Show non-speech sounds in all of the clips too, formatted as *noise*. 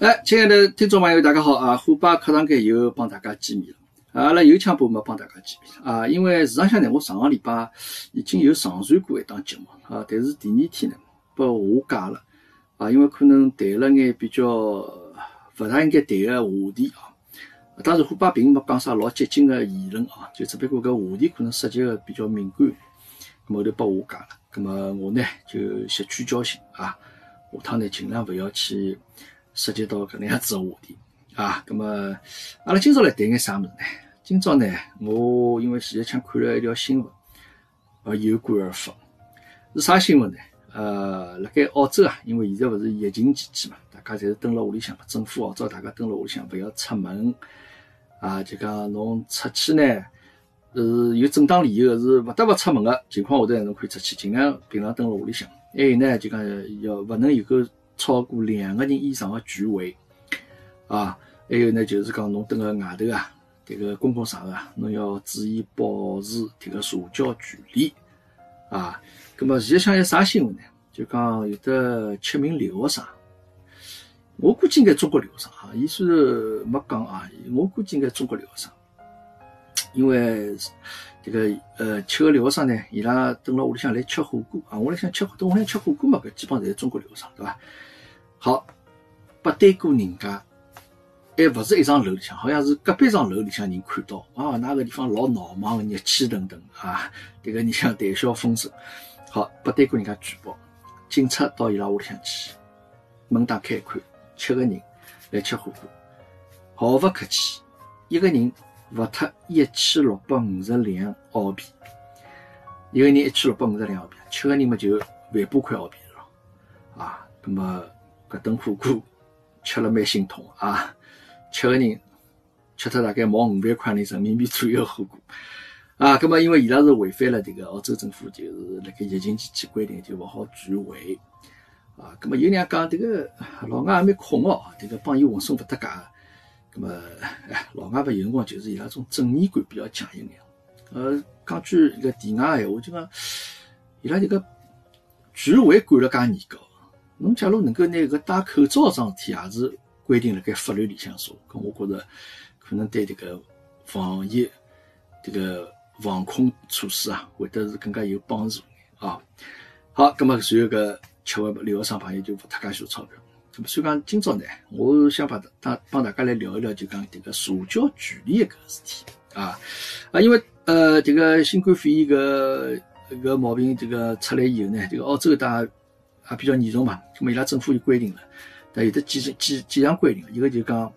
哎，亲爱的听众朋友，大家好啊！虎爸课堂间又帮大家见面了。阿拉有腔部没帮大家见面啊，因为事实上呢，我上个礼拜已经有上传过一档节目啊，但是第二天呢，被下架了啊，因为可能谈了眼比较勿大应该谈个话题啊。当然，虎爸并没讲啥老激进的言论啊，就只不过搿话题可能涉及个比较敏感，后头被下架了。咁么我呢就吸取教训啊，下趟呢尽量勿要去。涉及到搿能样子个话题啊，咁么阿拉今朝来谈眼啥物事呢？今朝呢，我因为前一枪看了一条新闻，而有感而发，是啥新闻呢？呃，辣盖澳洲啊，因为现在勿是疫情期间嘛，大家侪是蹲辣屋里向嘛，政府号召大家蹲辣屋里向，勿要出门啊，就讲侬出去呢，是有正当理由是勿得勿出门个情况下头，侬可以出去，尽量平常蹲辣屋里向。还有呢，就讲要勿能有个。超过两个人以上的聚会，啊，还有呢，就是讲侬蹲辣外头啊，这个公共场合啊，侬要注意保持这个社交距离，啊，那么现在想有啥新闻呢？就讲有的七名留学生，我估计应该中国留学生啊，伊虽然没讲啊，我估计应该中国留学生，因为这个呃七个留学生呢，伊拉蹲辣屋里向来吃火锅。啊，我来想吃蹲屋里向吃火锅嘛，搿基本上侪是中国留学生，对伐？好，不对过人家，还勿是一幢楼里向，好像是隔壁幢楼里向人看到。啊，那个地方老闹忙，热气腾腾。啊，这个你想谈笑风生。好，不对过人家举报，警察到伊拉屋里向去，门打开一看，七个人来吃火锅，毫不客气，一个人罚脱一千六百五十两澳币，一个人一千六百五十两澳币，七个人嘛就万把块澳币了，啊，那么。搿顿火锅吃了蛮心痛啊！七个人吃脱大概毛五万块钿人民币左右火锅啊！葛末因为伊拉是违反了这个澳洲政府就是辣盖疫情期间规定，就勿好聚会啊！葛末有人讲这个老外也蛮空哦，这个帮伊混送勿搭界。葛末哎，老外勿有辰光就是伊拉种正义感比较强一眼。呃，讲句一个题外闲话，就讲伊拉这个聚会管了介严格。侬假如能够拿搿戴口罩桩事体也是规定辣盖法律里向说，搿我觉着可能对迭个防疫、迭个防控措施啊，会得是更加有帮助啊。好，葛末随后搿七位留学生朋友就勿脱介许多钞票。葛末所以讲今朝呢，我想把大帮大家来聊一聊，就讲迭个社交距离搿个事体啊啊，因为呃迭个新冠肺炎搿搿毛病这个出来以后呢，这个澳洲大。也比较严重嘛，咁么伊拉政府有规定了，但有的几几几项规定，一个就讲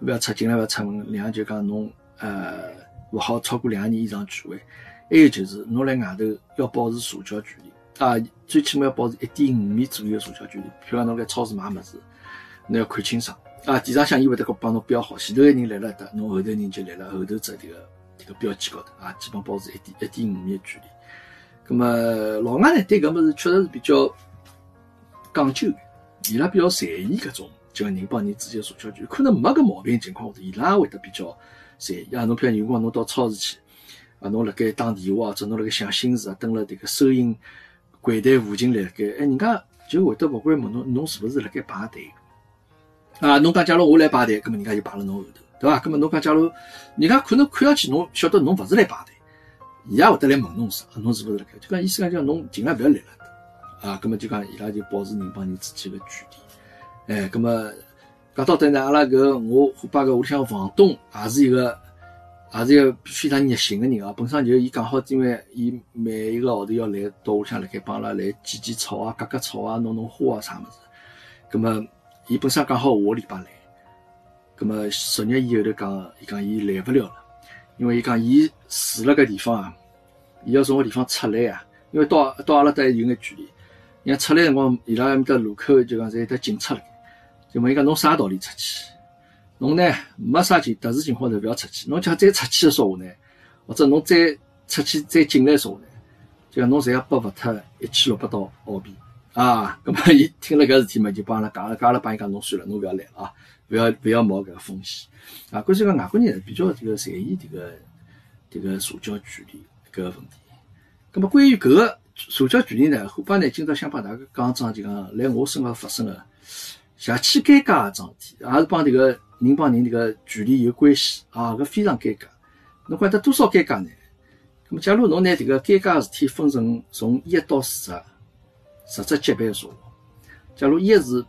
勿要出尽量勿要出门，两个就讲侬呃勿好超过两个人以上聚会，还有就是侬辣外头要保持社交距离啊，最起码要保持一点五米左右社交距离。譬如讲侬辣超市买物事，侬要看清爽啊，地上向伊会得帮侬标好，前头个人来了搭，侬后头人就来了后头只迭个这个标记高头啊，基本保持一点一点五米距离。咁么老外呢对搿物事确实是比较。讲究，伊拉比较在意搿种，就人帮人之间社交距离，可能没搿毛病情况下头，伊拉会得比较在意。啊，侬譬如有辰光侬到超市去，啊，侬辣盖打电话或者侬辣盖想心事啊，蹲辣迭个收银柜台附近辣盖，哎，人家就会得勿会问侬，侬是勿是辣盖排队？啊，侬讲假如我来排队，葛末人家就排辣侬后头，对伐？葛末侬讲假如人家可能看上去侬晓得侬勿是来排队，伊也会得来问侬啥，侬是勿是辣盖？就讲意思讲叫侬尽量勿要来了。啊，咁么就讲伊拉就保持人帮人之间个距离，哎，咁么讲到底呢，阿拉搿我虎爸个屋里向房东也是一个，也是一个非常热心个人啊。本身就伊讲好，因为伊每一个号头要来到屋里向辣盖帮阿拉来剪剪草啊、割割草啊、弄弄花啊啥物事。咁么伊本身讲好下个礼拜来，咁么昨日以后头讲，伊讲伊来勿了了，因为伊讲伊住辣搿地方啊，伊要从搿地方出来啊，因为到到阿拉搭有眼距离。像出来辰光，伊拉埃面搭路口就讲在得警察了，就问伊讲侬啥道理出去？侬呢没啥情特殊情况就勿要出去。侬讲再出去的说话呢，或者侬再出去再进来说话呢，就讲侬侪要拨罚脱一千六百刀澳币啊！咁么伊听了搿事体嘛，就帮阿拉讲了，讲了帮伊讲侬算了，侬勿要来了啊，勿要勿要冒搿个风险啊！关键讲外国人比较这个在意这个这个社交距离搿个问题。那么关于搿个。社交距离呢？虎爸呢？今朝想帮大家讲桩，就讲来我身高发生个邪气尴尬个桩事体，也是帮迭个人帮人迭个距离有关系啊，搿非常尴尬。侬管得多少尴尬呢？那么，假如侬拿迭个尴尬事体分成从一到十，十只级别数，假如一是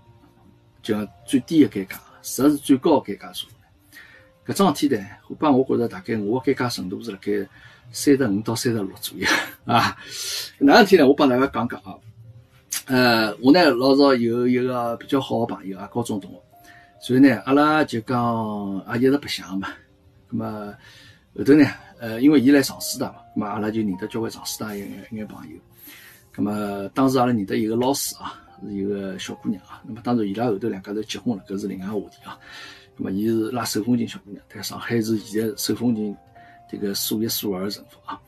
就讲最低个尴尬，十是最高个尴尬数。搿桩事体呢，我帮我觉着大概我尴尬程度是辣盖三十五到三十六左右 *laughs* 啊。哪事体呢？我帮大家讲讲啊。呃，我呢老早有一个比较好个朋友啊，高中同学。所以呢，阿拉就讲也一直白相嘛。咁么后头呢，呃，因为伊来上师大嘛，咁么阿拉就认得交关上师大一眼一眼朋友。咁么当时阿拉认得一个老师啊，是一个小姑娘啊。那么当然伊拉后头两家头结婚了，搿是另外话题啊。咁么伊是拉手风琴小姑娘，在上海是现在手风琴这个数一数二的人物啊。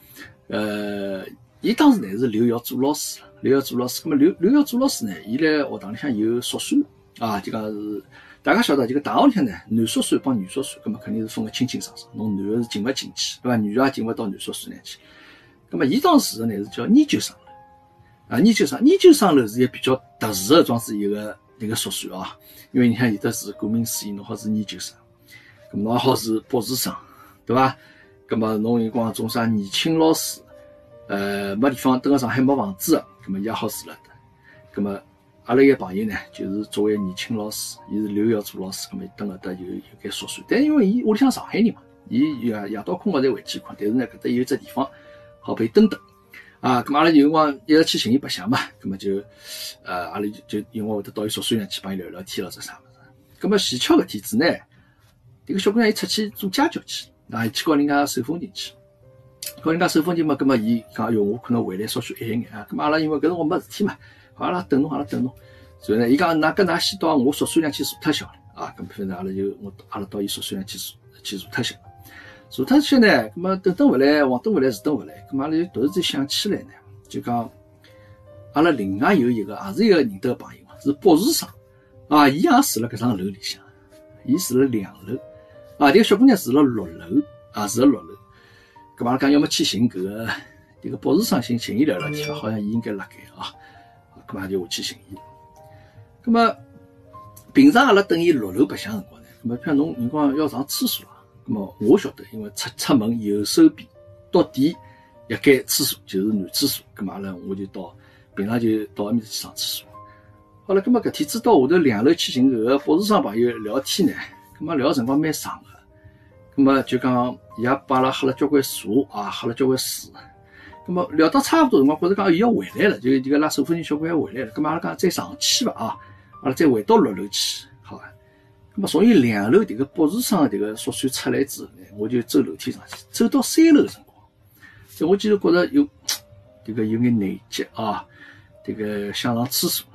呃，伊当时呢是留校做老师，留校做老师。咁么留留校做老师呢，伊来学堂里向有宿舍啊，就讲是大家晓得，这个大学里向呢，男宿舍帮女宿舍，咁么肯定是分个清清爽爽，侬男的是进勿进去，对伐？女的也进勿到男宿舍里去。咁么伊当时呢是叫研究生啊，研究生研究生楼是一个比较特殊的装置一个。一个宿舍啊，因为你看有的是顾名思义，侬好是研究生，咁侬好是博士生，对伐？咁么侬有辰光种啥年轻老师，呃，没地方，蹲个上海没房子，咁么也好住了的。咁么阿拉一个朋友呢，就是作为年轻老师，伊是留校做老师，咁么等了得有有间宿舍。但因为伊屋里向上海人嘛，伊夜夜到困觉才回去困，但是呢，搿搭有只地方好陪蹲蹲。啊，咁阿拉有辰光一直去寻伊白相嘛，咁么就，呃，阿拉就就因为会得到伊宿舍里去帮伊聊聊天咯，这啥物事？咁么蹊跷个天子呢，迭个小姑娘伊出去做家教去，啊，去教人家手风琴去，教人家手风琴嘛，咁么伊讲哟，我可能回来稍许晚一眼啊，咁阿拉因为搿辰光没事体嘛，好阿拉等侬，阿拉等侬。所以呢，伊讲㑚搿㑚先到我宿舍里向去坐脱歇了，啊，咁反正阿拉就我阿拉到伊宿舍里向去坐去坐脱歇。坐脱歇呢，咁么等等回来，往等回来，是等回来，咁阿拉就突然间想起来呢，就讲阿拉另外有一个，也是一个认得个朋友嘛，是博士生啊，伊也住辣搿幢楼里向，伊住辣两楼啊，迭个小姑娘住辣六楼啊，住辣六楼。咁阿拉讲要么去寻搿个迭个博士生，寻寻伊聊聊天，好像伊应该辣盖啊，咁阿就下去寻伊。咁么平常阿拉等伊六楼白相辰光呢，咁么譬如侬辰光要上厕所。那么我晓得，因为出出门右手边到底一间厕所就是男厕所，咁嘛，拉我就到平常就到埃面去上厕所。好了，咁么搿天子到下头两楼去寻搿个博士生朋友聊天呢，咁么聊辰光蛮长个，咁么就讲伊也帮阿拉喝了交关茶啊，喝了交关水，咁么聊到差勿多辰光，觉着讲伊要回来了，就迭个拉手风琴小姑娘回来了，咁么阿拉讲再上去伐啊，阿拉再回到六楼去。那么从伊两楼迭个博士生迭个宿舍出来之后呢，我就走楼梯上去，走到三楼的辰光，就我记得觉着有迭个有眼内急啊，迭个想上厕所。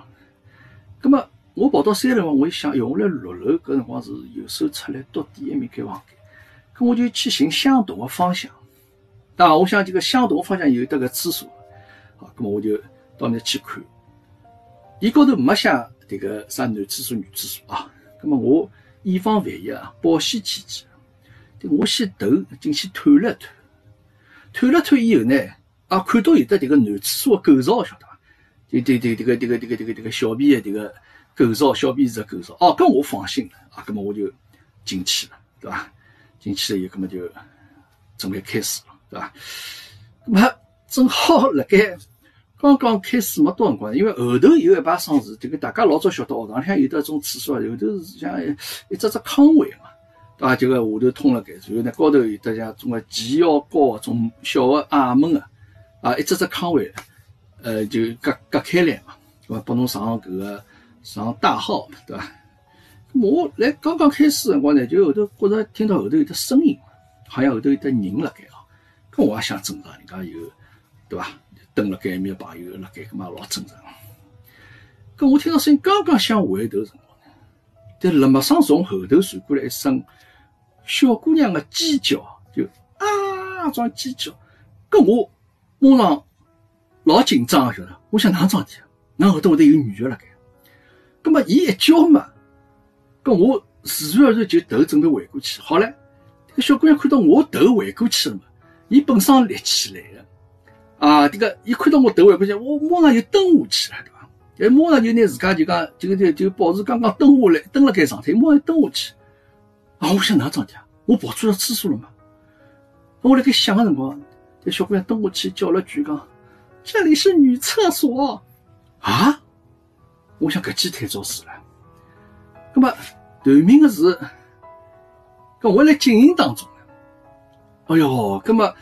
那么我跑到三楼我一想，哟，我来六楼搿辰光是右手出来到第一面开房间，咁我就去寻相同的方向。啊，我想这个相同的方向有得个厕所，好，咁么我就到那去看，伊高头没写迭个啥男厕所、女厕所啊。那么我以防万一啊，保险起见，我先头进去探了探，探了探以后呢，啊，看到有的这个男厕所的构造，晓得伐？对对对，这个这个这个这个这个小便的这个构造，小便池的构造，哦，搿我放心了啊，咁么我就进去了，对吧？进去了以后，咁么就准备开始了，对吧？那么正好辣盖。刚刚开始没多辰光，因为后头有一排双字，这个大家老早晓得，学堂里向有的种厕所，后头是像一只只坑位嘛，对伐？这个下头通了盖，然后呢高头有得像种个前腰高种小个矮门个，啊，一只只坑位，呃，就隔隔开来嘛，对伐？拨侬上搿个上大号，对伐？我来刚刚开始辰光呢，就后头觉着听到后头有得声音，好像后头有得人辣盖啊，搿我也想正常，人家有，对伐？蹲辣盖埃面朋友辣盖，搿嘛老正常。搿我听到声音，刚刚想回头辰光呢，但辣马上从后头传过来一声小姑娘的尖叫，就啊，装尖叫。搿我马上老紧张，晓得？我想哪桩事体？那后头会得有女的辣盖。搿么伊一叫嘛，搿我自然而然就头准备回过去。好唻，这个小姑娘看到我头回过去了嘛，伊本身立起来。啊，这个一看到我头回过去，我马上就蹲下去了，对吧？哎，马上就拿自家就讲，就就就保持刚刚蹲下来，蹲辣盖状态，马上蹲下去。啊，我想哪桩事体啊？我跑出了厕所了嘛？我辣盖想个辰光，这小姑娘蹲下去叫了句讲：“这里是女厕所。”啊！我想搿记太早死了。那么断命的是，搿我辣经营当中哎哟，那么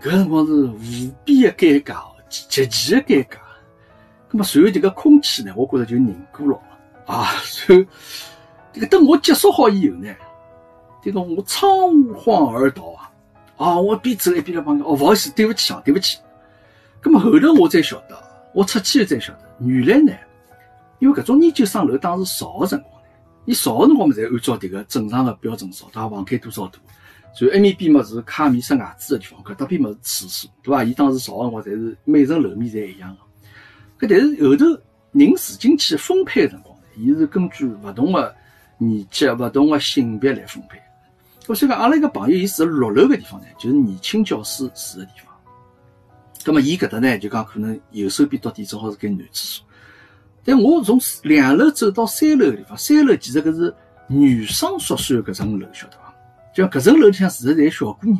搿辰光是无比的尴尬哦，极其的尴尬。那么随后这个空气呢，我觉着就凝固了啊。随后这个等我结束好以后呢，这个我仓皇而逃啊！啊，我边走一边来帮讲，哦，不好意思，对不起啊，对不起。那么后头我才晓得，我出去才晓得，原来呢，因为搿种研究生楼当时造的辰光呢，伊造的辰光嘛，侪按照迭个正常的标准造，对伐？房间多少大？所以埃面边嘛是卡面塞外子的地方，搿搭边嘛是厕所，对伐？伊当时造的辰光，侪是每层楼面侪一样的。搿但是后头人住进去分配的辰光呢，伊是根据勿同的年纪、勿同的性别来分配。所以讲，阿拉一个朋友，伊住六楼个地方呢，就是年轻教师住的地方。葛么，伊搿搭呢，就讲可能右手边到底正好是间男厕所。但我从两楼走到三楼个地方，三楼其实搿是女生宿舍搿层楼，晓得伐？就搿层楼里向住的侪小姑娘。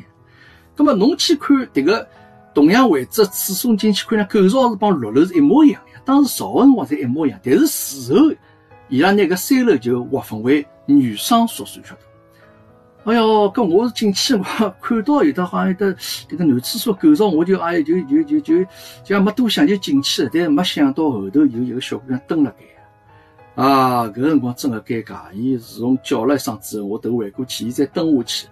葛么，侬去看迭个同样位置厕所进去看呢，构造是帮六楼是一模一样的，当时造个辰光是一模一样。但是事后，伊拉拿搿三楼就划分为女生宿舍，晓得伐。哎哟，搿我是进去我看到有的好像有的这个男厕所构造，我就哎就就就就就没多想就进去了，但是没想到后头有一个小姑娘蹲辣盖，啊，搿辰光真的尴尬。伊自从叫了一声之后，我头回过去，伊再蹲下去，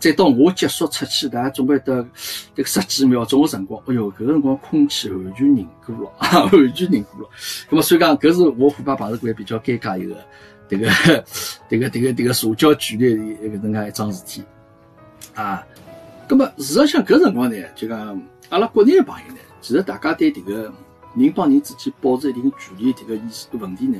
再到我结束出去，大概总归得这个十几秒钟的辰光。哎哟，搿辰光空气完全凝固了，*laughs* 完全凝固了。那么所以讲，搿是我虎爸碰着过比较尴尬一个。这个，*laughs* 这个，这个，这个社交距离一个能介一桩事体啊。那么事实上，搿辰光呢，就讲阿拉国内的朋友呢，其实大家对这个人帮人之间保持一定距离这个意识问题呢，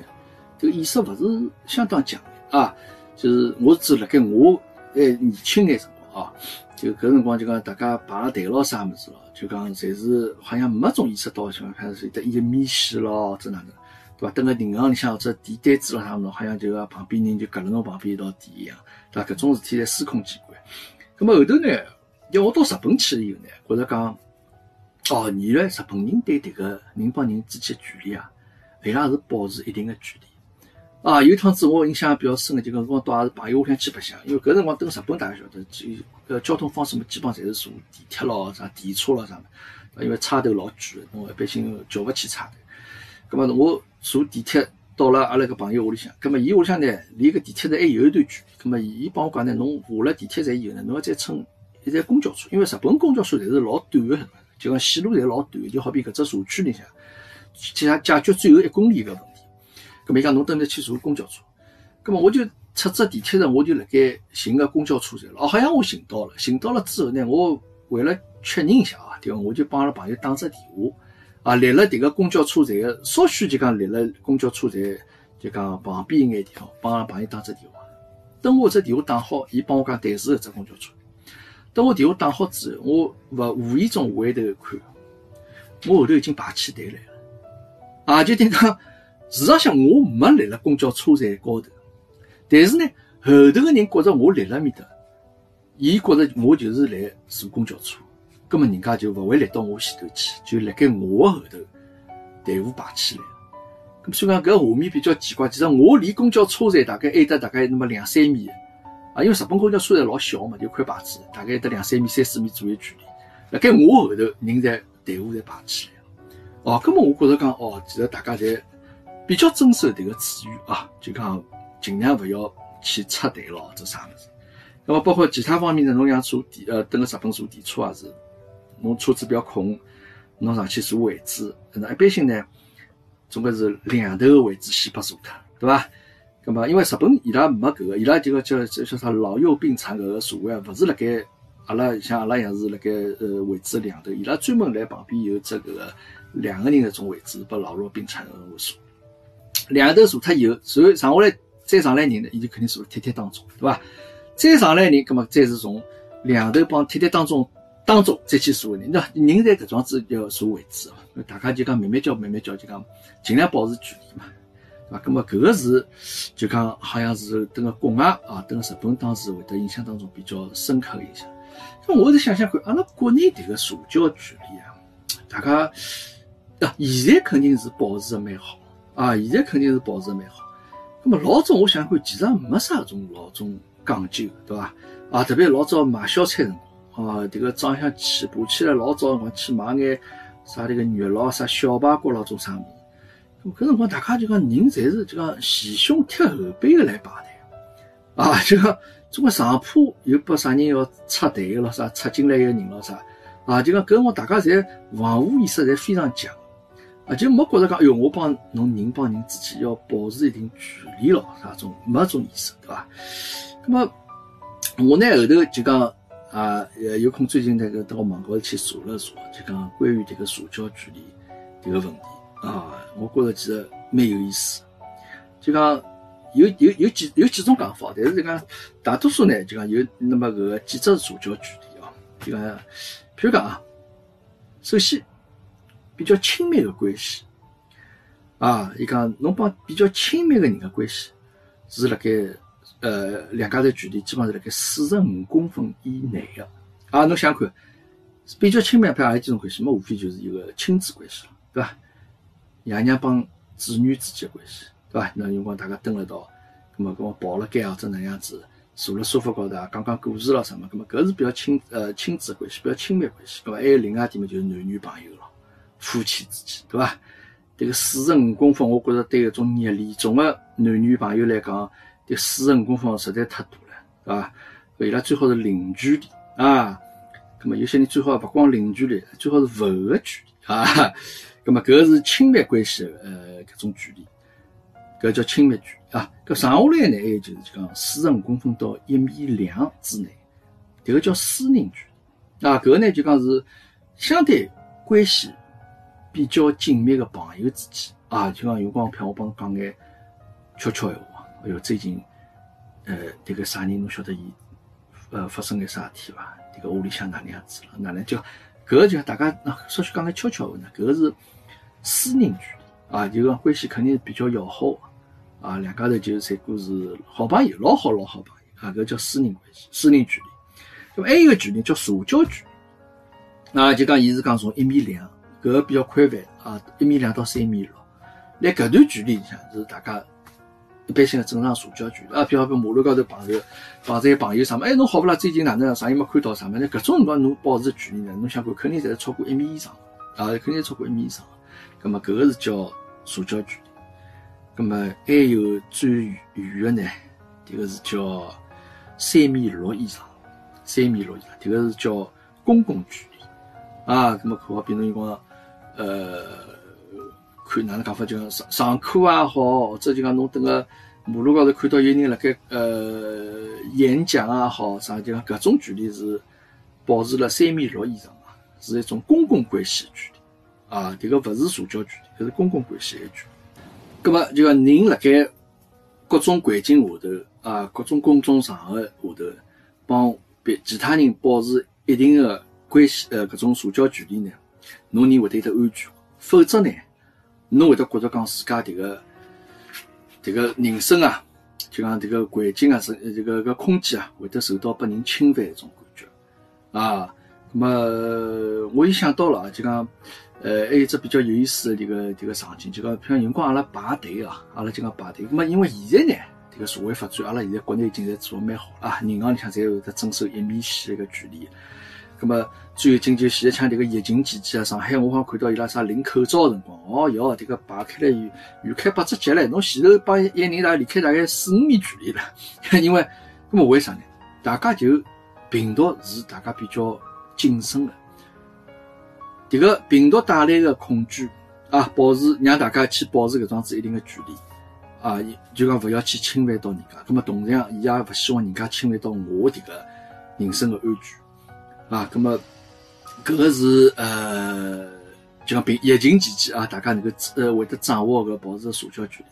这个意识勿是相当强的啊。就是我只辣盖我还年轻眼辰光啊，就搿辰光就讲大家排队咯啥物事咯，就讲侪是好像没种意识到像开始得一米线咯，这哪能？对伐？等个银行里向或者递单子咯啥物事，好像就个旁边人就隔了侬旁边一道递一样，对伐？搿种事体侪司空见惯。咁么后头呢，要我到日本去了以后呢，觉着讲，哦，原来日本人对迭个人帮人之间距离啊，伊拉是保持一定的距离。啊，有趟子我印象比较深的，就搿辰光到也是朋友屋里向去白相，因为搿辰光登日本大家晓得，就呃交通方式嘛，基本上侪是坐地铁咯、啥电车咯啥物，因为差头老远个，侬一般性叫勿起差头。咁么我坐地铁到了阿拉个朋友屋里向，咁么伊屋里向呢离个地铁站还有一段距离，咁么伊帮我讲呢，侬下了地铁站以后呢，侬要再乘一站公交车，因为日本公交车侪是老短个，就讲线路侪老短，就好比搿只社区里向解解决最后一公里个问题。咁么伊讲侬等下去坐公交车，咁么我就出只地铁站，我就辣盖寻个公交车站了。哦，好像我寻到了，寻到了之后呢，我为了确认一下啊，对伐？我就帮阿拉朋友打只电话。啊，立了迭个公交车站，稍许就讲立了公交车站，就讲旁边一眼地方，帮阿朋友打只电话。等我只电话打好，伊帮我讲对是搿只公交车。等我电话打好之后，我勿无意中回头看，我后头已经排起队来了。啊，就等于讲，事实上我没立了公交车站高头，但是呢，后头个人觉着我立了面搭，伊觉着我就是来坐公交车。根本人家就勿会立到我前头去，就辣盖我后头队伍排起来。咁所以讲搿画面比较奇怪。其实我离公交车站大概挨得大概那么两三米，啊，因为日本公交车站老小嘛，就块牌子，大概得两三米、三四米左右距离。辣盖我后头人在队伍在排起来。哦，根本我觉着讲哦，其实大家侪比较遵守迭个秩序啊，就讲尽量勿要去插队咯，这啥物事。那么包括其他方面呢，侬像坐电呃，等个日本坐电车也是。侬车子比较空，侬上去坐位置，那一般性呢，总归是两头个位置先拨坐脱，对伐？咁么，因为日本伊拉没搿个，伊拉这个叫叫叫啥老幼病残搿个座位啊，勿是辣盖阿拉像阿拉一样是辣盖呃位置两头，伊拉专门辣旁边有只搿个两个人搿种位置拨老弱病残个坐。两头坐脱以后，然后上下来再上来人呢，伊就肯定坐辣贴贴当中，对伐？再上来人，咁么再是从两头帮贴贴当中。当中再去坐人，那人在搿桩子要坐位置哦，大家就讲慢慢叫慢慢叫，就讲尽量保持距离嘛，对伐？咁么搿个是就讲好像是等个国外啊，等个日本当时会得印象当中比较深刻个印象。咁我是想想看，阿拉国内迭个社交距离啊，大家啊，现在肯定是保持的蛮好啊，现在肯定是保持的蛮好。那么老早我想看，其实也没啥种老种讲究，对伐？啊，特别老早买小菜辰光，啊，迭个早上起爬起来老早辰光去买眼啥迭个肉咯，啥小排骨咯，做啥物事？咁搿辰光大家就讲人侪是就讲前胸贴后背个来排队，啊，就讲总归上铺又拨啥人要插队个咯，啥插进来一个人咯，啥啊，就讲搿辰光大家侪防护意识侪非常强。啊，就没觉着讲，哎哟，我帮侬人帮人之间要保持一定距离咯，啥种没种意识，对伐？那么我呢后头就讲啊，呃，有空最近那个到网高头去查了查，就讲关于这个社交距离这个问题啊，我觉着其实蛮有意思。就讲有有有几有几种讲法，但是就讲大多数呢，就讲有那么个几只社交距离啊，就讲譬如讲啊，首先。比较亲密的关系，啊，伊讲侬帮比较亲密的人的关系是辣盖呃两家头距离基本上是辣盖四十五公分以内的，啊，侬想看比较亲密，譬如何里几种关系，么无非就是一个亲子关系了，对伐？爷娘帮子女之间的关系，对伐？那辰光大家蹲辣一道，咁么跟我抱了盖或者哪样子，坐辣沙发高头啊，讲讲故事咯什么，咁么搿是比较亲呃亲子关系，比较亲密关系，咁么还有另外一点嘛，就是男女朋友咯。夫妻之间，对伐？这个四十五公分，我觉着对一种热恋中的男女朋友来讲，这四十五公分实在太多了，对伐？伊拉最好是零距离啊。那么有些人最好不光零距离，最好是勿个距离啊。那么搿是亲密关系的呃搿种距离，搿叫亲密距离啊。搿剩下来呢，还有就是讲四十五公分到一米两之内，迭个叫私人距离啊。搿个呢就讲是相对关系。比较紧密的朋友之间啊，就讲有光骗我帮讲眼悄悄闲话。哎哟，最近呃，这个啥人侬晓得伊呃发生眼啥事体伐？这个屋里向哪能样子了？哪能叫搿个就大家那稍许讲来悄悄话呢？搿是私人距离啊，就讲关系肯定是比较要好个啊，两家头就侪过是好朋友，老好老好朋友啊，搿叫私人关系、私人距离。那么还有一个距离叫社交距离，啊，就讲伊是讲从一米两。搿个比较宽泛啊，一米两到三米六，辣搿段距离里向是大家一般性的正常社交距离啊。比方说马路高头碰着碰着朋友啥么，哎，侬好不啦？最近哪能啥人没看到啥么？那搿种辰光侬保持距离呢？侬想看，肯定侪超过一米以上啊，肯定超过一米以上。葛么搿个是叫社交距离。葛么还有最远的呢？迭个是叫三米六以上，三米六以上，迭个是叫公共距离啊。葛么可好比侬辰光。呃，看哪能讲法，就上上课也好，或者就讲侬等个马路高头看到有人辣盖呃演讲也好，啥就讲搿种距离是保持了三米六以上啊，是一种公共关系距离啊，迭个勿是社交距离，搿是公共关系的距离。葛么就讲人辣盖各种环境下头啊，各种公众场合下头，帮别其他人保持一定的关系呃搿种社交距离呢？侬人会得有得安全，否则呢，侬会得觉着讲自家迭个迭个人生啊，就讲迭个环境啊，是这个个空间啊，会得受到被人侵犯一种感觉啊。那么我又想到了啊，就讲呃，还有只比较有意思的迭个迭个场景，就讲譬如辰光阿拉排队啊，阿拉就讲排队。那么因为现在呢，迭个社会发展，阿拉现在国内已经在做蛮好啊，银行里向侪有得遵守一米线一个距离。咁么最近就现在像迭个疫情期间啊，上海我好看到伊拉啥领口罩辰光，哦哟，迭个排开来远开八只脚唻，侬前头帮一个人大离开大概四五米距离了，*laughs* 因为咁么为啥呢？大家就病毒是大家比较谨慎的，迭个病毒带来的恐惧啊，保持让大家去保持搿桩子一定的距离啊，就讲勿要去侵犯到人家，咁么同样伊也勿希望人家侵犯到我迭个人身的安全。啊，那么，搿个是呃，就讲病疫情期间啊，大家能够呃会得掌握个保持社交距离。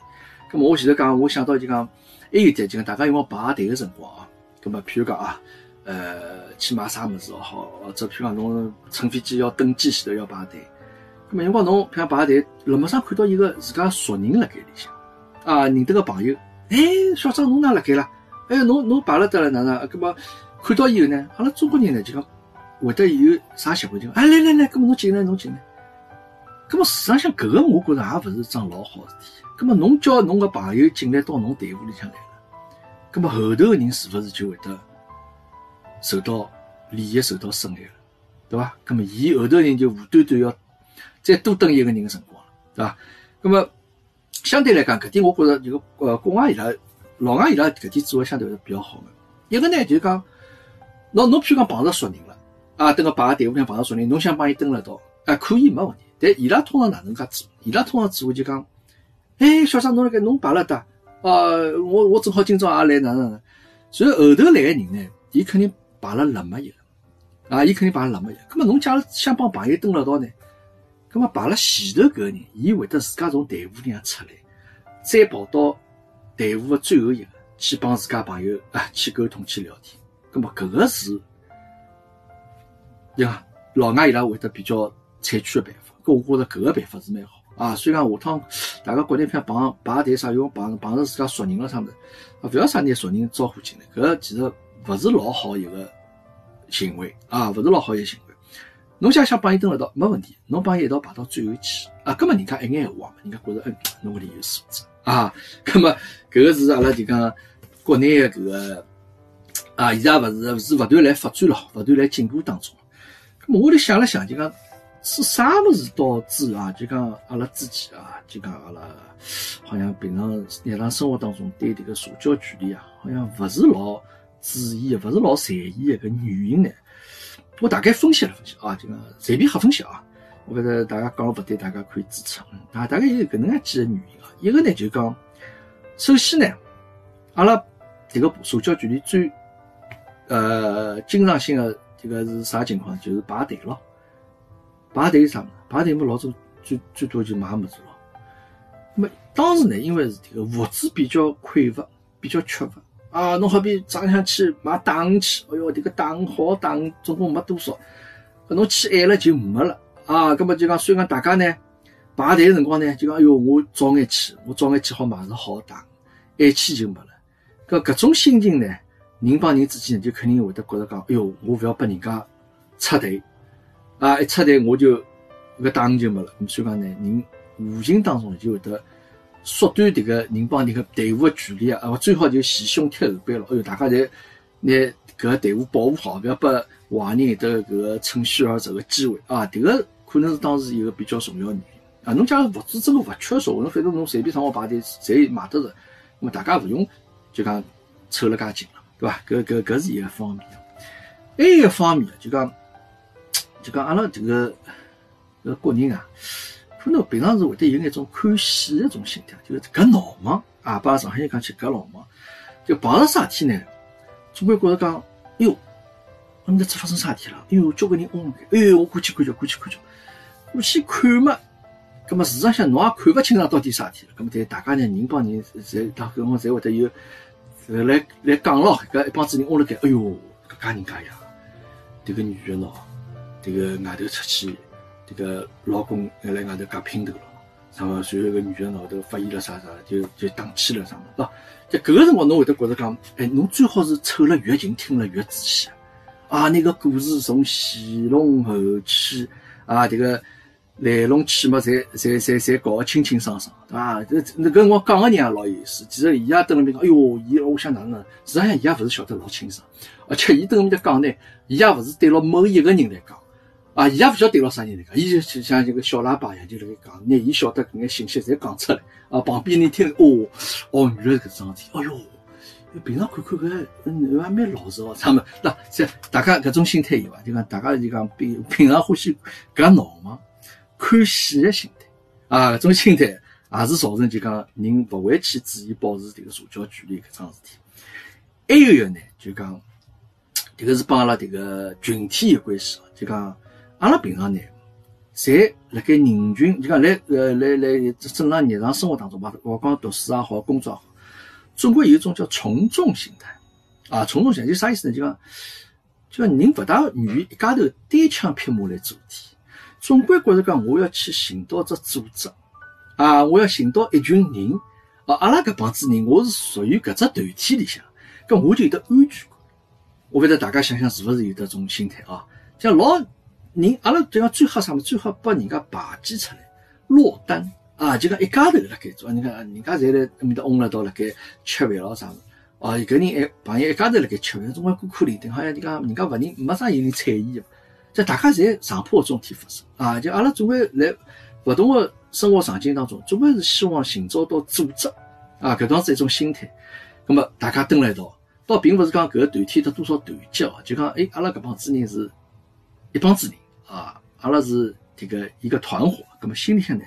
那么我前头讲，我想到就讲，还有点就讲大家因为排队个辰光啊，那么譬如讲啊，呃，去买啥物事也好，或者譬如讲侬乘飞机要登机前头要排队，咁么辰光侬譬如讲排队，路面上看到一个自家熟人辣盖里向，啊，认得个朋友，哎，小张侬哪辣盖啦？哎，侬侬排了得了哪能？咁么看到以后呢，阿拉中国人呢就讲会得有啥习惯就，哎来来来，咁么侬进来侬进来。咁么事实上搿个我觉着也勿是桩老好事体。咁么侬叫侬个朋友进来到侬队伍里向来了，咁么后头个人是勿是就会得受到利益受到损害了，对伐？咁么伊后头个人就无端端要再多等一个人个辰光了，对伐？咁么相对来讲，搿点我觉着就个呃国外伊拉老外伊拉搿点做的相对是比较好个。一个呢就是讲，侬侬譬如讲碰着熟人，啊，等个排个队伍里碰到熟人，侬想帮伊登了到，啊，可以没问题。但伊拉通常哪能介做？伊拉通常做就讲，哎，小张侬辣盖侬排了哒，啊，我我正好今朝也来哪能？所以后头来个人呢，伊肯定排了辣么一个，啊，伊肯定排了辣么一个。咁么侬假如想帮朋友登了道呢？咁么排了前头搿个人，伊会得自家从队伍里向出来，再跑到队伍个最后一个去帮自家朋友啊去沟通去聊天。咁么搿个是，呀，老外伊拉会得比较采取个办法。搿我觉着搿个办法是蛮好啊，所以讲下趟大家国内片碰排队啥，用碰碰着自家熟人了啥物事，勿要啥拿熟人招呼进来，搿其实勿是老好一个行为啊，勿是老好一个行为。侬想想帮伊登一道没问题，侬帮伊一道排到最后去啊，根本人家一眼闲话嘛，人家觉着嗯，侬搿里有素质啊，葛末搿个是阿拉就讲国内个搿个啊，现在勿是是勿断来发展咯，勿断来进步当中。葛末我就想了想，就讲。是啥物事导致啊？就讲阿拉自己啊，就讲阿拉好像平常日常生活当中对这个社交距离啊，好像勿是老注意，勿是老在意的个原因呢？我大概分析了分析啊，就讲随便瞎分析啊。我觉得大家讲了不对，大家可以指出。啊，大概有搿能介几个原因啊。一个呢就讲，首先呢，阿拉这个社交距离最呃经常性的这个是啥情况？就是排队咯。排队啥么？排队么老早最最多就买物事咯。么当时呢，因为是这个物资比较匮乏，比较缺乏啊。侬好比早上去买打去，哎哟，这个打好打总共没多少，搿侬去晚了就没了啊。搿么就讲，所以讲大家呢排队辰光呢，就讲哎哟，我早眼去，我早眼去好买是好打，晚去就没了。搿搿种心情呢，人帮人之间就肯定会得觉着讲，哎哟，我勿要拨人家插队。啊！一插队我就搿打就没了。所以讲呢，人无形当中就会得缩短迭个人帮人个队伍个距离啊！啊，最好就前胸贴后背了。哎哟，大家侪拿搿个队伍保护好，勿要拨坏人有得搿个趁虚而入个机会啊！迭个可能是当时一个比较重要原因啊。侬假如物资真个勿缺少，侬反正侬随便上好排队，侪买得着，那么大家勿用就讲凑了介近了，对伐？搿搿搿是一个方面。还一个方面就讲。就讲阿拉这个搿国人啊，可能平常是会得有一种看戏的种心态，就是搿闹忙啊，把上海人讲起搿闹忙，就碰着啥事体呢？总归觉着讲，哎哟，我这发生啥事体了？哎哟，交关人嗡，哎哟，我过去看瞧，过去看瞧，过去看嘛。葛么事实上侬也看勿清爽到底啥事体了。葛么对大家呢，人帮人侪大搿我侪会得有来来讲咯，搿一帮子人窝辣盖，哎哟，搿家人家呀，迭个女的喏。这个外头出去，这个老公还来外头夹姘头了，然后随后个女的后头发现了啥啥，就就打起了啥么，喏，在搿个辰光侬会得觉着讲，哎，侬最好是凑了越近，听了越仔细啊！那个故事从前龙后起啊，这个来龙去脉，侪侪侪侪搞个清清爽爽，对伐？这那个我讲个人也老有意思，其实伊也蹲辣边讲，哎哟，伊我想哪能？实际上伊也勿是晓得老清爽，而且伊蹲辣面讲呢，伊也勿是对牢某一个人来讲。啊，伊也勿晓得对牢啥人来讲，伊就像一个小喇叭一样，就辣盖讲，拿伊晓得搿眼信息侪讲出来。啊，旁边人听，哦，哦，原来是搿桩事体，哎哟，平常看看搿，嗯，还蛮老实哦，他们，那这大家搿种心态有伐？就讲大家就讲平平常欢喜搿闹嘛，看戏的心态，啊，搿种心态也是造成就讲人勿会去注意保持迭个社交距离搿桩事体。还有一个呢，就讲迭个是帮阿拉迭个群体有关系，就讲。阿拉平常呢，侪辣盖人群，就讲来呃来来正常日常生活当中吧，勿光读书也好，工作也好，总归有一种叫从众心态啊。从众心态就啥意思呢？就讲就讲人勿大愿意一家头单枪匹马来做事体，总归觉着讲我要去寻到只组织啊，我要寻到一群人啊，阿拉搿帮子人，我是属于搿只团体里向，搿我就有得安全感。我勿晓得大家想想是勿是有得种心态啊？像老人，阿拉就讲最好啥物事？最好把人家排挤出来，落单啊！就讲一家头辣盖做，你看人家侪辣埃面搭嗡了到辣盖吃饭咯啥物事？哦，搿人一朋友一家头辣盖吃饭，总归孤苦伶仃，好像你讲人家勿人没啥有人睬伊个，就大家侪上坡种天发生啊！就阿拉总归来勿同个生活场景当中，总归是希望寻找到组织啊，搿种是一种心态。葛么大家蹲辣一道，倒并勿是讲搿个团体得多少团结哦，就讲哎，阿拉搿帮子人是一帮子人啊，阿拉是迭个一个团伙，葛么心里向呢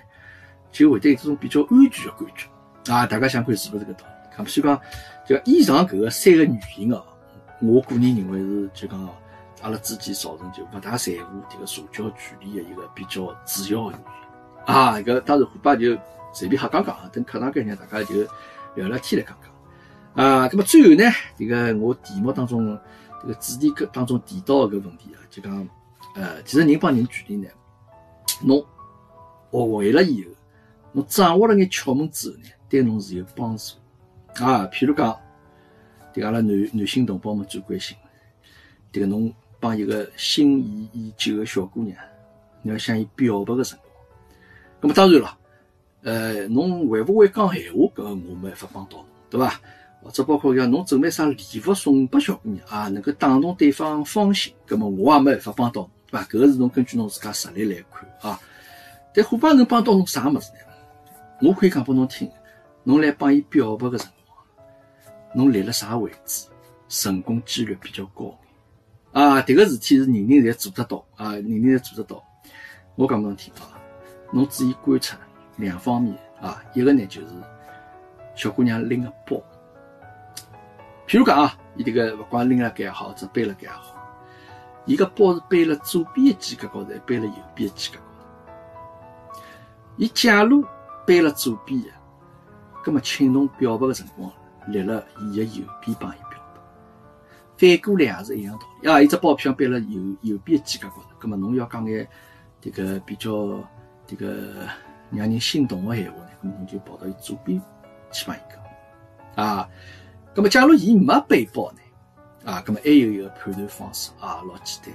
就会得这种比较安全的感觉啊！大家想看是勿是搿道理？咁所以讲，就以上搿个三个原因哦，我个人认为是就讲阿拉之间造成就勿大在乎迭个社交距离的一个比较主要的原因啊。搿当然虎爸就随便瞎讲讲，等课堂间呢大家就聊聊天来讲讲啊。咁么最后呢，迭个我题目当中迭个主题课当中提到个问题啊，就讲呃，其实人帮人距离呢，侬学会了以后，侬掌握了眼窍门之后呢，对侬是有帮助。啊，譬如讲，迭个阿拉男男性同胞们最关心，迭个侬帮一个心仪已久的小姑娘，你要向伊表白个辰光，那么当然了，呃，侬会勿会讲闲话，搿我没办法帮到侬，对伐？或者包括讲侬准备啥礼物送拨小姑娘啊，能够打动对方芳心，搿么我也没办法帮到侬，对伐？搿个是侬根据侬自家实力来看啊。但虎爸能帮到侬啥物事呢？我可以讲拨侬听，侬来帮伊表白个辰光。侬立了啥位置，成功几率比较高啊！迭个事体是人人侪做得到啊，人人侪做得到。我讲侬听啊，侬注意观察两方面啊，一个呢就是小姑娘拎个包，譬如讲啊，伊迭个勿管拎了盖也好，或者背了盖也好，伊个包是背了左边的肩胛高头，还背了右边的肩胛高头。伊假如背了左边的，葛么请侬表白个辰光。立了伊的右边帮伊，反过来也是一样道理啊！一只包票背了右右边肩胛高头，葛么侬要讲眼迭个比较迭个让人心动的闲话呢，葛么侬就跑到伊左边去帮伊讲啊。葛么假如伊没背包呢，啊，葛么还有一个判断方式啊，老简单，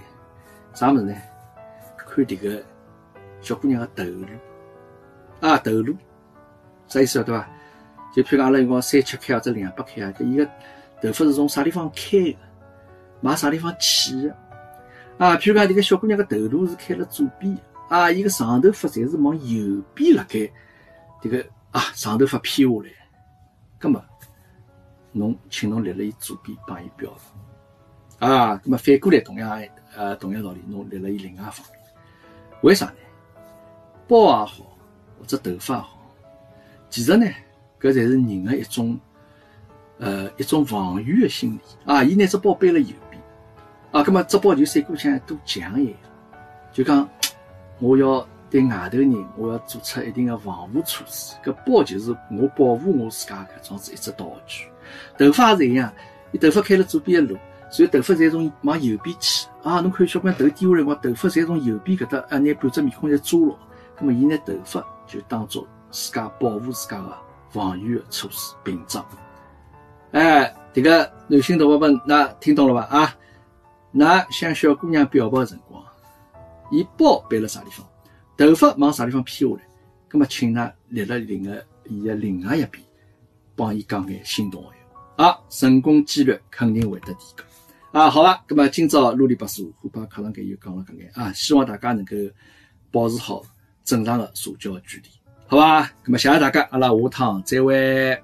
啥物事呢？看迭个小姑娘的头颅啊，头颅啥意思对伐？就譬如讲，阿拉用光三七开或者两百开啊，就伊个头发是从啥地方开个，往啥地方去的啊？譬如讲，这个小姑娘个头颅是开了左边啊，伊个长头发侪是往右边辣盖，这个啊长头发披下来，葛么侬请侬立辣伊左边帮伊表白啊？葛么反过来同样呃同样道理，侬立辣伊另外一方面，为啥呢？包也好，或者头发也好，其实呢？搿才是人的一种，呃，一种防御的心理啊！伊拿只包背了右，啊，葛末只包就闪过像堵墙一样，就讲 *tsk* 我要对外头人，我要做出一定的防护措施。搿包就是我保护我自家搿种子一只道具。头发也是一样，伊头发开了左边的路，所以头发侪从往右边去啊！侬看小姑娘头低下来，我头发侪从右边搿搭啊，拿半只面孔侪遮牢，葛末伊拿头发就当做自家保护自家的。防御措施屏障，哎，这个男性同胞们，那听懂了吧？啊，那向小姑娘表白的辰光，伊包背了啥地方，头发往啥地方披下来，那么请㑚立了另外伊的另外一边，帮伊讲眼心动话，啊，成功几率肯定会得提高。啊，好吧，葛么今朝啰里吧嗦，虎爸课堂间又讲了搿眼啊，希望大家能够保持好正常的社交距离。好吧，那么谢谢大家，阿拉下趟再会。